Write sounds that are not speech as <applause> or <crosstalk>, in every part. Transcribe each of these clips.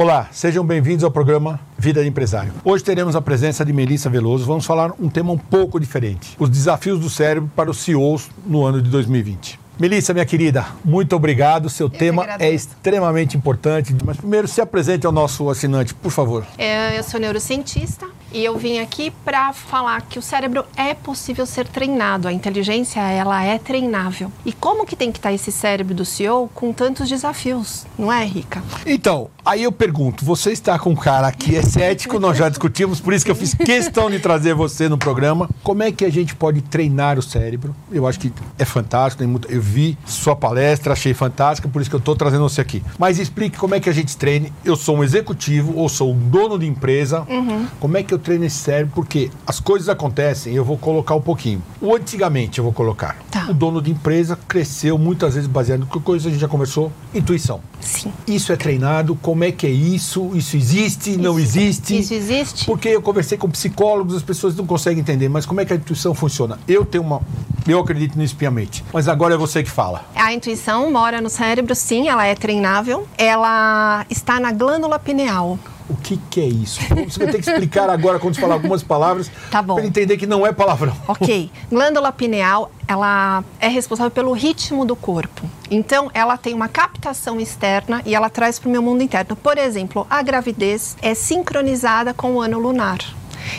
Olá, sejam bem-vindos ao programa Vida de Empresário. Hoje teremos a presença de Melissa Veloso. Vamos falar um tema um pouco diferente: os desafios do cérebro para os CEOs no ano de 2020. Melissa, minha querida, muito obrigado. Seu Eu tema é extremamente importante. Mas primeiro, se apresente ao nosso assinante, por favor. É, eu sou neurocientista e eu vim aqui para falar que o cérebro é possível ser treinado. A inteligência, ela é treinável. E como que tem que estar esse cérebro do CEO com tantos desafios, não é, Rica? Então, aí eu pergunto, você está com um cara que é cético, nós já discutimos, por isso que eu fiz questão de trazer você no programa. Como é que a gente pode treinar o cérebro? Eu acho que é fantástico, tem muito, eu vi sua palestra, achei fantástica, por isso que eu estou trazendo você aqui. Mas explique como é que a gente treine. Eu sou um executivo ou sou um dono de empresa. Uhum. Como é que eu treino esse cérebro? Porque as coisas acontecem, eu vou colocar um pouquinho. O antigamente eu vou colocar. Tá. O dono de empresa cresceu muitas vezes baseado em coisa a gente já conversou, intuição. Sim. Isso é treinado, como é que é isso? Isso existe, isso, não existe? Isso existe? Porque eu conversei com psicólogos, as pessoas não conseguem entender, mas como é que a intuição funciona? Eu tenho uma eu acredito nisso piamente. Mas agora é você que fala. A intuição mora no cérebro, sim, ela é treinável. Ela está na glândula pineal. O que, que é isso? Você vai ter que explicar agora quando falar algumas palavras tá para entender que não é palavrão. Ok. Glândula pineal, ela é responsável pelo ritmo do corpo. Então, ela tem uma captação externa e ela traz para o meu mundo interno. Por exemplo, a gravidez é sincronizada com o ano lunar.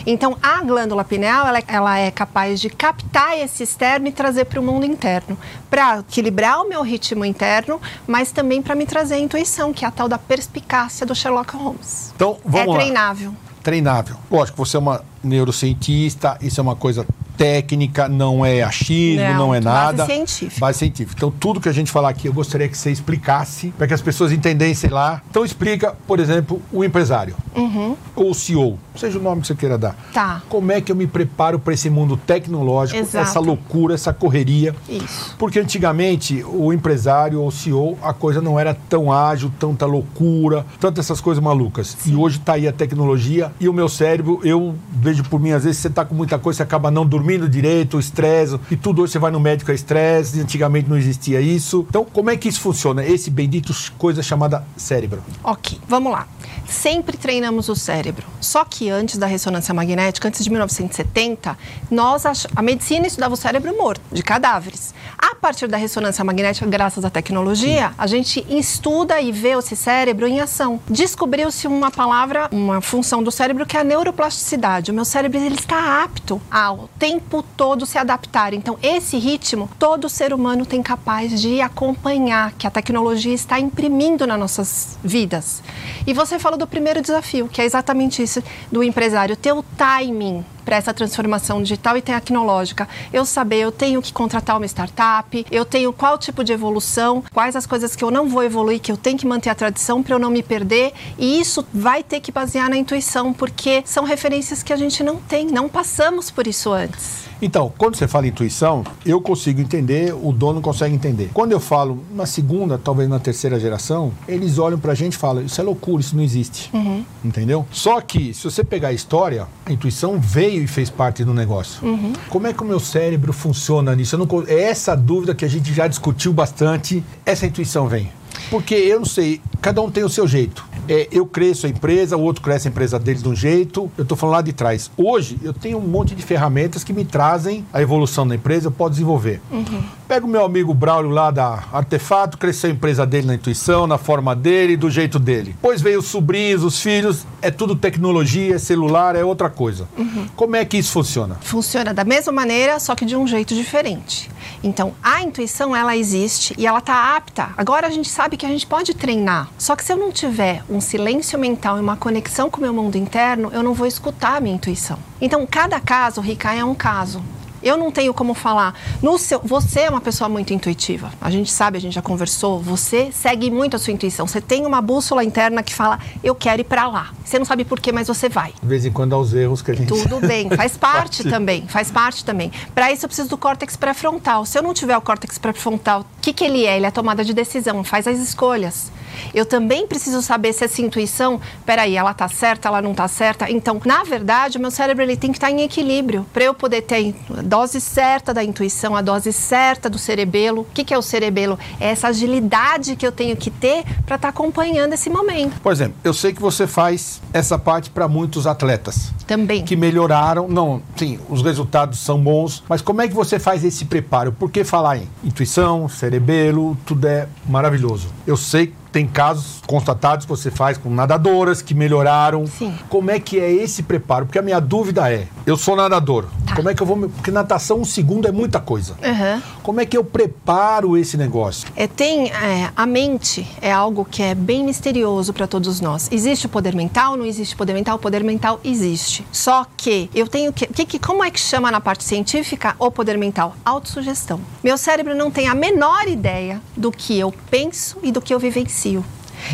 Então, a glândula pineal ela, ela é capaz de captar esse externo e trazer para o mundo interno, para equilibrar o meu ritmo interno, mas também para me trazer a intuição, que é a tal da perspicácia do Sherlock Holmes. Então, vamos é treinável. Lá. Treinável. Lógico, você é uma neurocientista, isso é uma coisa técnica, não é achismo, não, não é nada. Base científica. Base científica. Então, tudo que a gente falar aqui, eu gostaria que você explicasse, para que as pessoas entendessem lá. Então, explica, por exemplo, o empresário, uhum. ou o CEO, seja o nome que você queira dar. Tá. Como é que eu me preparo para esse mundo tecnológico, Exato. essa loucura, essa correria? Isso. Porque antigamente, o empresário ou o CEO, a coisa não era tão ágil, tanta loucura, tantas essas coisas malucas. Sim. E hoje está aí a tecnologia e o meu cérebro, eu vejo por mim, às vezes você está com muita coisa, você acaba não dormindo dormindo direito, estresse, e tudo hoje você vai no médico é estresse, antigamente não existia isso. Então, como é que isso funciona? Esse bendito coisa chamada cérebro. Ok, vamos lá. Sempre treinamos o cérebro. Só que antes da ressonância magnética, antes de 1970, nós a medicina estudava o cérebro morto, de cadáveres. A partir da ressonância magnética, graças à tecnologia, Sim. a gente estuda e vê esse cérebro em ação. Descobriu-se uma palavra, uma função do cérebro que é a neuroplasticidade. O meu cérebro ele está apto ao tempo todo se adaptar. Então, esse ritmo, todo ser humano tem capaz de acompanhar, que a tecnologia está imprimindo nas nossas vidas. E você falou do primeiro desafio, que é exatamente isso do empresário, ter o timing para essa transformação digital e tecnológica. Eu saber, eu tenho que contratar uma startup, eu tenho qual tipo de evolução, quais as coisas que eu não vou evoluir, que eu tenho que manter a tradição para eu não me perder. E isso vai ter que basear na intuição, porque são referências que a gente não tem, não passamos por isso antes. Então, quando você fala intuição, eu consigo entender, o dono consegue entender. Quando eu falo na segunda, talvez na terceira geração, eles olham pra gente e falam: Isso é loucura, isso não existe. Uhum. Entendeu? Só que, se você pegar a história, a intuição veio e fez parte do negócio. Uhum. Como é que o meu cérebro funciona nisso? Não... É essa dúvida que a gente já discutiu bastante. Essa intuição vem. Porque eu não sei, cada um tem o seu jeito. É, eu cresço a empresa, o outro cresce a empresa dele de um jeito. Eu estou falando lá de trás. Hoje, eu tenho um monte de ferramentas que me trazem a evolução da empresa, eu posso desenvolver. Uhum. Pega o meu amigo Braulio lá da Artefato, cresceu a empresa dele na intuição, na forma dele, do jeito dele. Depois veio os sobrinhos, os filhos, é tudo tecnologia, é celular, é outra coisa. Uhum. Como é que isso funciona? Funciona da mesma maneira, só que de um jeito diferente. Então, a intuição, ela existe e ela está apta. Agora a gente sabe que a gente pode treinar. Só que se eu não tiver um silêncio mental e uma conexão com o meu mundo interno, eu não vou escutar a minha intuição. Então, cada caso, Rica, é um caso. Eu não tenho como falar. No seu, você é uma pessoa muito intuitiva. A gente sabe, a gente já conversou. Você segue muito a sua intuição. Você tem uma bússola interna que fala: eu quero ir para lá. Você não sabe por quê, mas você vai. De vez em quando há os erros que a gente. Tudo bem, <laughs> faz parte também. Faz parte também. Para isso eu preciso do córtex pré-frontal. Se eu não tiver o córtex pré-frontal, o que, que ele é? Ele é a tomada de decisão, faz as escolhas. Eu também preciso saber se essa intuição, peraí, ela tá certa, ela não tá certa. Então, na verdade, o meu cérebro ele tem que estar tá em equilíbrio para eu poder ter a dose certa da intuição, a dose certa do cerebelo. O que, que é o cerebelo? É essa agilidade que eu tenho que ter para estar tá acompanhando esse momento. Por exemplo, eu sei que você faz essa parte para muitos atletas. Também. Que melhoraram. Não, sim, os resultados são bons, mas como é que você faz esse preparo? Por que falar em intuição, cerebelo, tudo é maravilhoso. Eu sei tem casos constatados que você faz com nadadoras que melhoraram. Sim. Como é que é esse preparo? Porque a minha dúvida é: eu sou nadador. Tá. Como é que eu vou. Porque natação, um segundo é muita coisa. Uhum. Como é que eu preparo esse negócio? É, tem. É, a mente é algo que é bem misterioso para todos nós. Existe o poder mental? Não existe poder mental? O poder mental existe. Só que eu tenho que. que, que como é que chama na parte científica o poder mental? Autossugestão. Meu cérebro não tem a menor ideia do que eu penso e do que eu vivencio vivencio.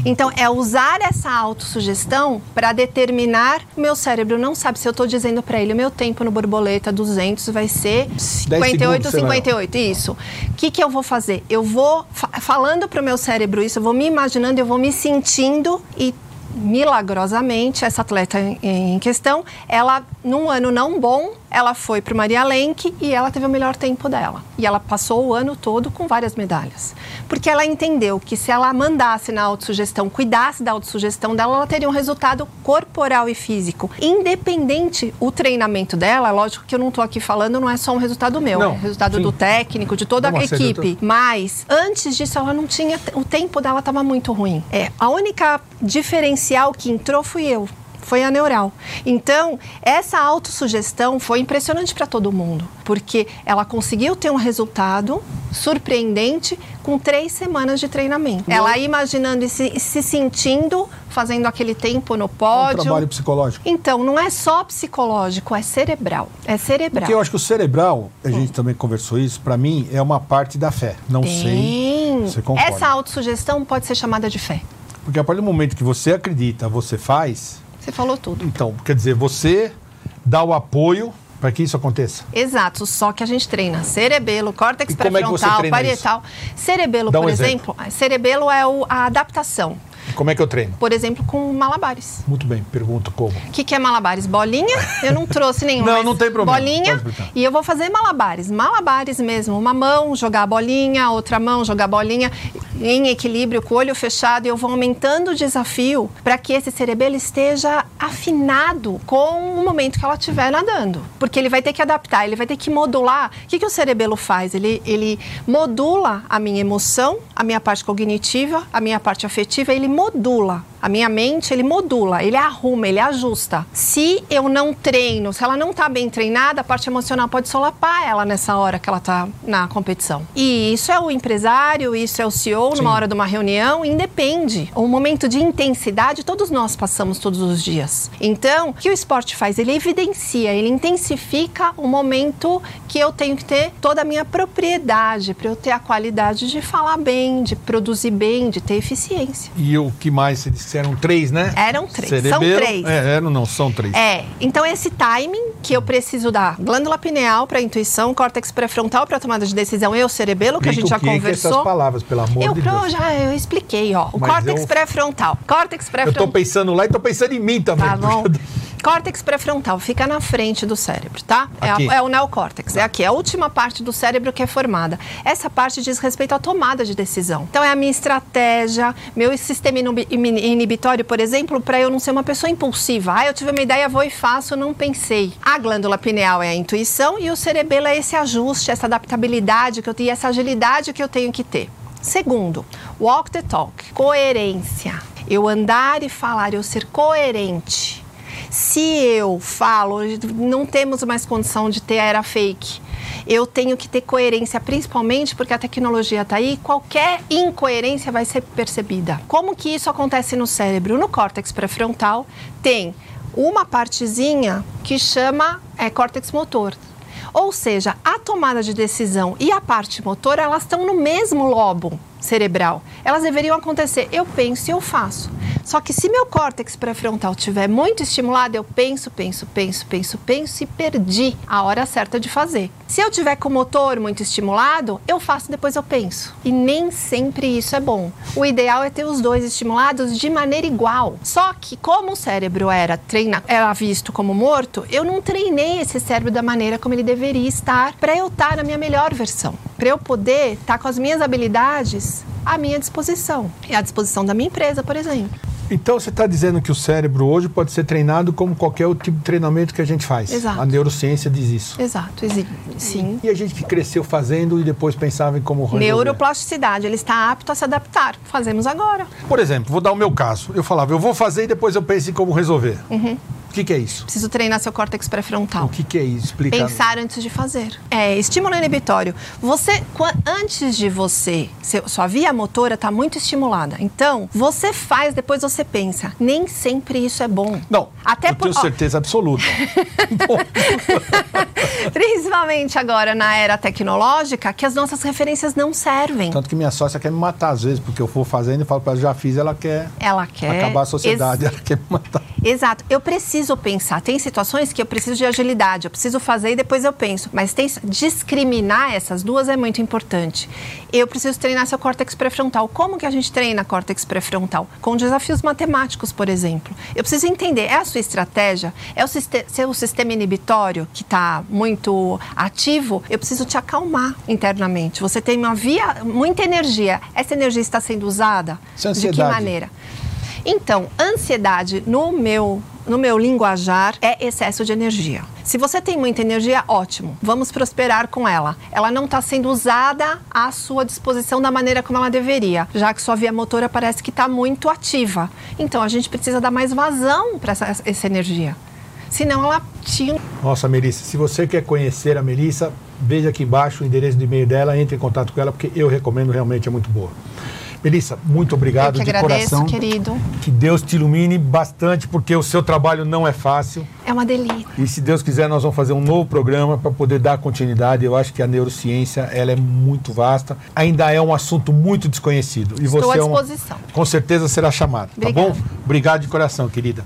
Então, é usar essa autossugestão para determinar. O meu cérebro não sabe se eu estou dizendo para ele o meu tempo no borboleta 200 vai ser 58 ou 58. Isso. O que, que eu vou fazer? Eu vou falando para o meu cérebro isso, eu vou me imaginando, eu vou me sentindo e milagrosamente, essa atleta em questão, ela, num ano não bom, ela foi para o Maria Lenk e ela teve o melhor tempo dela. E ela passou o ano todo com várias medalhas. Porque ela entendeu que se ela mandasse na autossugestão, cuidasse da autossugestão dela, ela teria um resultado corporal e físico. Independente o treinamento dela, lógico que eu não estou aqui falando, não é só um resultado meu, não, é resultado sim. do técnico, de toda a equipe. Mas antes disso, ela não tinha. O tempo dela estava muito ruim. É, a única diferencial que entrou fui eu foi a neural. Então, essa autossugestão foi impressionante para todo mundo, porque ela conseguiu ter um resultado surpreendente com três semanas de treinamento. Não. Ela imaginando e se, se, sentindo fazendo aquele tempo no pódio. É um trabalho psicológico. Então, não é só psicológico, é cerebral. É cerebral. Porque eu acho que o cerebral, a gente hum. também conversou isso, para mim é uma parte da fé. Não Tem. sei. Você concorda. Essa autossugestão pode ser chamada de fé. Porque a partir do momento que você acredita, você faz, você falou tudo. Então, quer dizer, você dá o apoio para que isso aconteça. Exato, só que a gente treina cerebelo, córtex pré-frontal, é parietal. Isso? Cerebelo, Dá por um exemplo, exemplo, cerebelo é o, a adaptação. Como é que eu treino? Por exemplo, com malabares. Muito bem, pergunto como. O que, que, é malabares? Bolinha? Eu não trouxe nenhum. <laughs> não, não tem problema. Bolinha. E eu vou fazer malabares. Malabares mesmo. Uma mão, jogar a bolinha, outra mão, jogar a bolinha em equilíbrio, com o olho fechado. E eu vou aumentando o desafio para que esse cerebelo esteja afinado com o momento que ela estiver nadando. Porque ele vai ter que adaptar, ele vai ter que modular. O que, que o cerebelo faz? Ele, ele modula a minha emoção, a minha parte cognitiva, a minha parte afetiva, ele modula modula a minha mente, ele modula, ele arruma, ele ajusta. Se eu não treino, se ela não está bem treinada, a parte emocional pode solapar ela nessa hora que ela está na competição. E isso é o empresário, isso é o CEO Sim. numa hora de uma reunião, independe. Um momento de intensidade todos nós passamos todos os dias. Então, o que o esporte faz? Ele evidencia, ele intensifica o momento que eu tenho que ter toda a minha propriedade para eu ter a qualidade de falar bem, de produzir bem, de ter eficiência. E o que mais se? Eram três, né? Eram três. Cerebelo, são três. É, eram, não, são três. É. Então, esse timing que eu preciso dar glândula pineal para intuição, córtex pré-frontal para tomada de decisão e o cerebelo, que a gente já conversou. essas palavras, pelo amor eu, de Deus. Já eu expliquei, ó. O Mas córtex eu... pré-frontal. Córtex pré-frontal. Eu tô pensando lá e tô pensando em mim também. Tá bom. Córtex pré-frontal fica na frente do cérebro, tá? É, a, é, o neocórtex, é aqui, é a última parte do cérebro que é formada. Essa parte diz respeito à tomada de decisão. Então é a minha estratégia, meu sistema inibitório, por exemplo, para eu não ser uma pessoa impulsiva. Ah, eu tive uma ideia, vou e faço, não pensei. A glândula pineal é a intuição e o cerebelo é esse ajuste, essa adaptabilidade que eu tenho, essa agilidade que eu tenho que ter. Segundo, walk the talk, coerência. Eu andar e falar, eu ser coerente. Se eu falo, não temos mais condição de ter era fake. Eu tenho que ter coerência, principalmente porque a tecnologia está aí, qualquer incoerência vai ser percebida. Como que isso acontece no cérebro? No córtex pré-frontal tem uma partezinha que chama é, córtex motor. Ou seja, a tomada de decisão e a parte motor, elas estão no mesmo lobo cerebral. Elas deveriam acontecer, eu penso e eu faço. Só que se meu córtex pré-frontal estiver muito estimulado, eu penso, penso, penso, penso, penso e perdi a hora certa de fazer. Se eu tiver com o motor muito estimulado, eu faço depois eu penso. E nem sempre isso é bom. O ideal é ter os dois estimulados de maneira igual. Só que como o cérebro era treina, era visto como morto, eu não treinei esse cérebro da maneira como ele deveria estar para eu estar na minha melhor versão, para eu poder estar com as minhas habilidades à minha disposição e à disposição da minha empresa, por exemplo. Então você está dizendo que o cérebro hoje pode ser treinado como qualquer outro tipo de treinamento que a gente faz. Exato. A neurociência diz isso. Exato, sim. E a gente que cresceu fazendo e depois pensava em como resolver. Neuroplasticidade, ele está apto a se adaptar. Fazemos agora. Por exemplo, vou dar o meu caso. Eu falava, eu vou fazer e depois eu penso em como resolver. Uhum. O que, que, é isso? Preciso treinar seu córtex pré-frontal. O que, que, é isso? Explica. Pensar antes de fazer. É, estímulo inibitório. Você, antes de você, sua via motora está muito estimulada. Então, você faz, depois você pensa. Nem sempre isso é bom. Não, Até eu por, tenho certeza absoluta. <laughs> <laughs> Principalmente agora na era tecnológica, que as nossas referências não servem. Tanto que minha sócia quer me matar às vezes, porque eu vou fazendo e falo para ela, já fiz, ela quer, ela quer acabar a sociedade, Ex ela quer me matar. Exato. Eu preciso pensar. Tem situações que eu preciso de agilidade, eu preciso fazer e depois eu penso. Mas tem, discriminar essas duas é muito importante. Eu preciso treinar seu córtex pré-frontal. Como que a gente treina córtex pré-frontal? Com desafios matemáticos, por exemplo. Eu preciso entender, é a sua estratégia? É o seu sistema inibitório que está muito ativo? Eu preciso te acalmar internamente. Você tem uma via, muita energia. Essa energia está sendo usada? De que maneira? Então, ansiedade no meu no meu linguajar é excesso de energia. Se você tem muita energia, ótimo, vamos prosperar com ela. Ela não está sendo usada à sua disposição da maneira como ela deveria, já que sua via motora parece que está muito ativa. Então a gente precisa dar mais vazão para essa, essa energia. Senão ela tinha. Nossa, Melissa, se você quer conhecer a Melissa, veja aqui embaixo o endereço de e-mail dela, entre em contato com ela, porque eu recomendo, realmente é muito boa. Melissa, muito obrigado Eu que de agradeço, coração. querido. Que Deus te ilumine bastante, porque o seu trabalho não é fácil. É uma delícia. E se Deus quiser, nós vamos fazer um novo programa para poder dar continuidade. Eu acho que a neurociência ela é muito vasta. Ainda é um assunto muito desconhecido. E Estou você à disposição. É com certeza será chamado, tá bom? Obrigado de coração, querida.